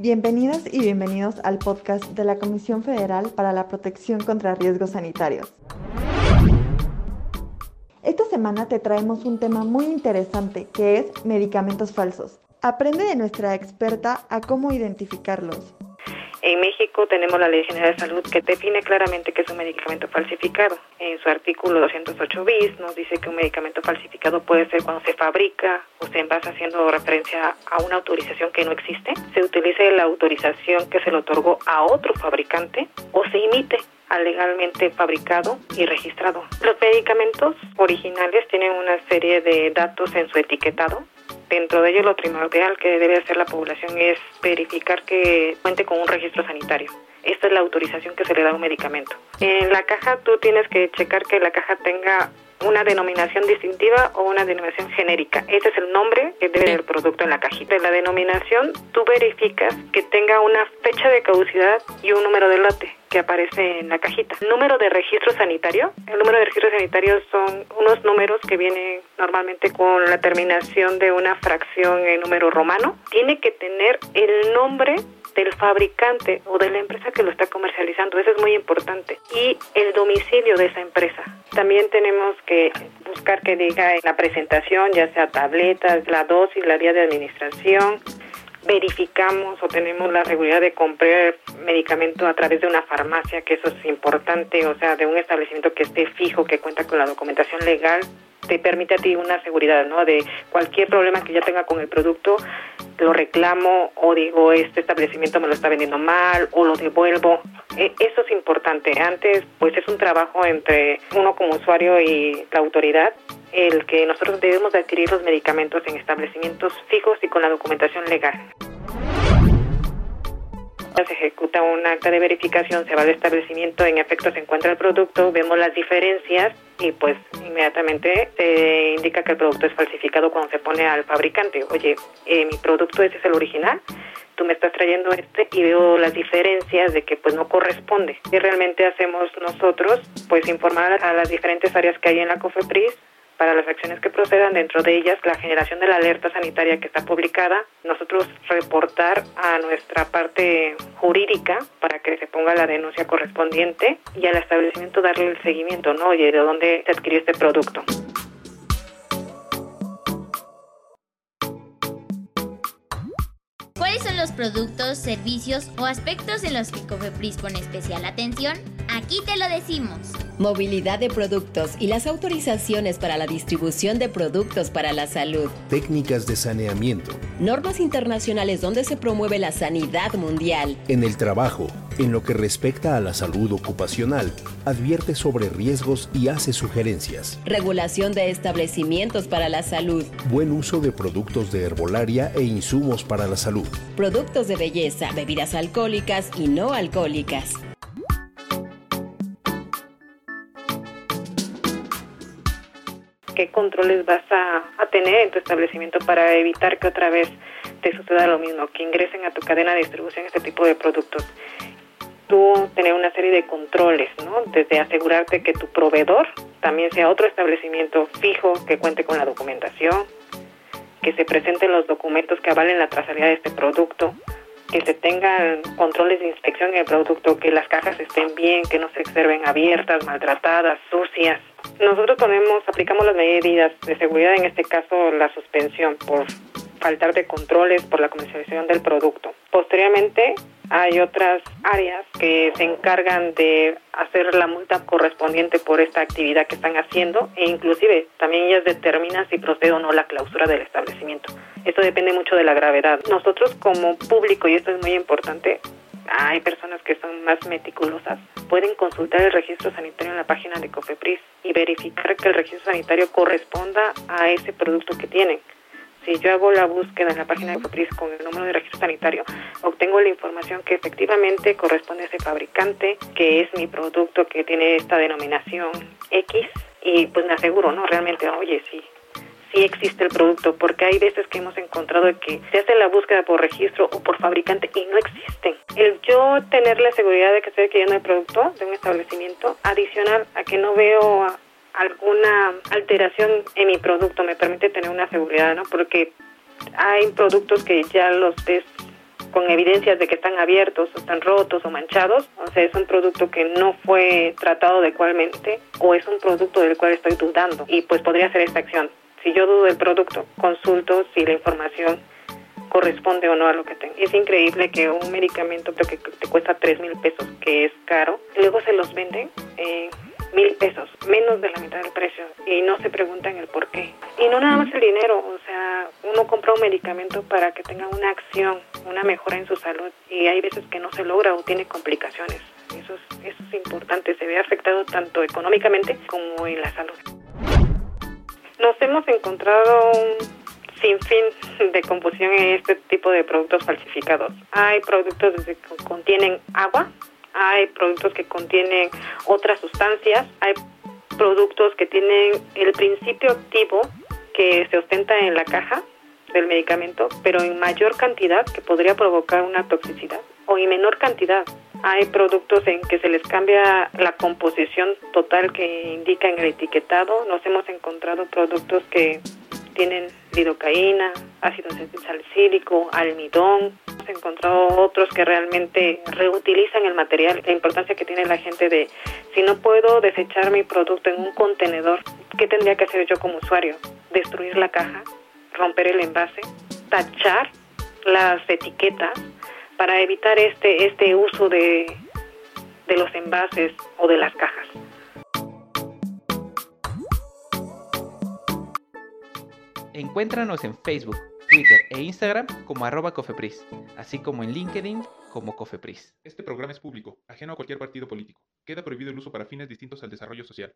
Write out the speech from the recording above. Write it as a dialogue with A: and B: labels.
A: Bienvenidas y bienvenidos al podcast de la Comisión Federal para la Protección contra Riesgos Sanitarios. Esta semana te traemos un tema muy interesante que es medicamentos falsos. Aprende de nuestra experta a cómo identificarlos.
B: En México tenemos la Ley General de Salud que define claramente que es un medicamento falsificado. En su artículo 208 bis nos dice que un medicamento falsificado puede ser cuando se fabrica o se envasa haciendo referencia a una autorización que no existe, se utilice la autorización que se le otorgó a otro fabricante o se imite al legalmente fabricado y registrado. Los medicamentos originales tienen una serie de datos en su etiquetado Dentro de ello, lo primordial que debe hacer la población es verificar que cuente con un registro sanitario. Esta es la autorización que se le da a un medicamento. En la caja tú tienes que checar que la caja tenga una denominación distintiva o una denominación genérica. Ese es el nombre que debe el producto en la cajita. De la denominación, tú verificas que tenga una fecha de caducidad y un número de lote que aparece en la cajita. Número de registro sanitario. El número de registro sanitario son unos números que vienen normalmente con la terminación de una fracción en número romano. Tiene que tener el nombre del fabricante o de la empresa que lo está comercializando. Eso es muy importante. Y el domicilio de esa empresa. También tenemos que buscar que diga en la presentación, ya sea tabletas, la dosis, la vía de administración. Verificamos o tenemos la seguridad de comprar medicamento a través de una farmacia, que eso es importante, o sea, de un establecimiento que esté fijo, que cuenta con la documentación legal te permite a ti una seguridad, ¿no? De cualquier problema que ya tenga con el producto, lo reclamo o digo, este establecimiento me lo está vendiendo mal o lo devuelvo. E, eso es importante. Antes, pues es un trabajo entre uno como usuario y la autoridad el que nosotros debemos de adquirir los medicamentos en establecimientos fijos y con la documentación legal se ejecuta un acta de verificación, se va al establecimiento, en efecto se encuentra el producto, vemos las diferencias y pues inmediatamente se indica que el producto es falsificado cuando se pone al fabricante. Oye, eh, mi producto ese es el original, tú me estás trayendo este y veo las diferencias de que pues no corresponde. Y realmente hacemos nosotros pues informar a las diferentes áreas que hay en la COFEPRIS para las acciones que procedan, dentro de ellas la generación de la alerta sanitaria que está publicada, nosotros reportar a nuestra parte jurídica para que se ponga la denuncia correspondiente y al establecimiento darle el seguimiento, ¿no? Oye, ¿de dónde se adquirió este producto?
C: ¿Cuáles son los productos, servicios o aspectos en los que Cofepris pone especial atención? Aquí te lo decimos.
D: Movilidad de productos y las autorizaciones para la distribución de productos para la salud.
E: Técnicas de saneamiento.
D: Normas internacionales donde se promueve la sanidad mundial.
E: En el trabajo, en lo que respecta a la salud ocupacional, advierte sobre riesgos y hace sugerencias.
D: Regulación de establecimientos para la salud.
E: Buen uso de productos de herbolaria e insumos para la salud.
D: Productos de belleza, bebidas alcohólicas y no alcohólicas.
B: Qué controles vas a, tener en tu establecimiento para evitar que otra vez te suceda lo mismo, que ingresen a tu cadena de distribución este tipo de productos. Tú tener una serie de controles, ¿no? Desde asegurarte que tu proveedor también sea otro establecimiento fijo que cuente con la documentación, que se presenten los documentos que avalen la trazabilidad de este producto, que se tengan controles de inspección en el producto, que las cajas estén bien, que no se observen abiertas, maltratadas, sucias. Nosotros ponemos, aplicamos las medidas de seguridad, en este caso la suspensión por faltar de controles por la comercialización del producto. Posteriormente, hay otras áreas que se encargan de hacer la multa correspondiente por esta actividad que están haciendo e inclusive también ellas determinan si procede o no la clausura del establecimiento. Esto depende mucho de la gravedad. Nosotros como público, y esto es muy importante, hay personas que son más meticulosas, pueden consultar el registro sanitario en la página de COFEPRIS y verificar que el registro sanitario corresponda a ese producto que tienen si yo hago la búsqueda en la página de Copris con el número de registro sanitario, obtengo la información que efectivamente corresponde a ese fabricante, que es mi producto que tiene esta denominación X, y pues me aseguro, ¿no? Realmente, oye, sí, sí existe el producto, porque hay veces que hemos encontrado que se hace la búsqueda por registro o por fabricante y no existen. El yo tener la seguridad de que estoy adquiriendo el producto de un establecimiento, adicional a que no veo alguna alteración en mi producto me permite tener una seguridad, ¿no? Porque hay productos que ya los ves con evidencias de que están abiertos o están rotos o manchados, o sea, es un producto que no fue tratado adecuadamente o es un producto del cual estoy dudando y pues podría hacer esta acción. Si yo dudo del producto, consulto si la información corresponde o no a lo que tengo. Es increíble que un medicamento que te cuesta 3 mil pesos, que es caro, luego se los venden mil pesos, menos de la mitad del precio, y no se preguntan el por qué. Y no nada más el dinero, o sea, uno compra un medicamento para que tenga una acción, una mejora en su salud, y hay veces que no se logra o tiene complicaciones. Eso es, eso es importante, se ve afectado tanto económicamente como en la salud. Nos hemos encontrado un sin fin de confusión en este tipo de productos falsificados. Hay productos que contienen agua, hay productos que contienen otras sustancias, hay productos que tienen el principio activo que se ostenta en la caja del medicamento, pero en mayor cantidad que podría provocar una toxicidad o en menor cantidad. Hay productos en que se les cambia la composición total que indica en el etiquetado. Nos hemos encontrado productos que tienen lidocaína, ácido salicílico, almidón. Hemos encontrado otros que realmente reutilizan el material. La importancia que tiene la gente de si no puedo desechar mi producto en un contenedor, ¿qué tendría que hacer yo como usuario? Destruir la caja, romper el envase, tachar las etiquetas para evitar este, este uso de, de los envases o de las cajas.
F: Encuéntranos en Facebook, Twitter e Instagram como arroba cofepris, así como en LinkedIn como cofepris.
G: Este programa es público, ajeno a cualquier partido político. Queda prohibido el uso para fines distintos al desarrollo social.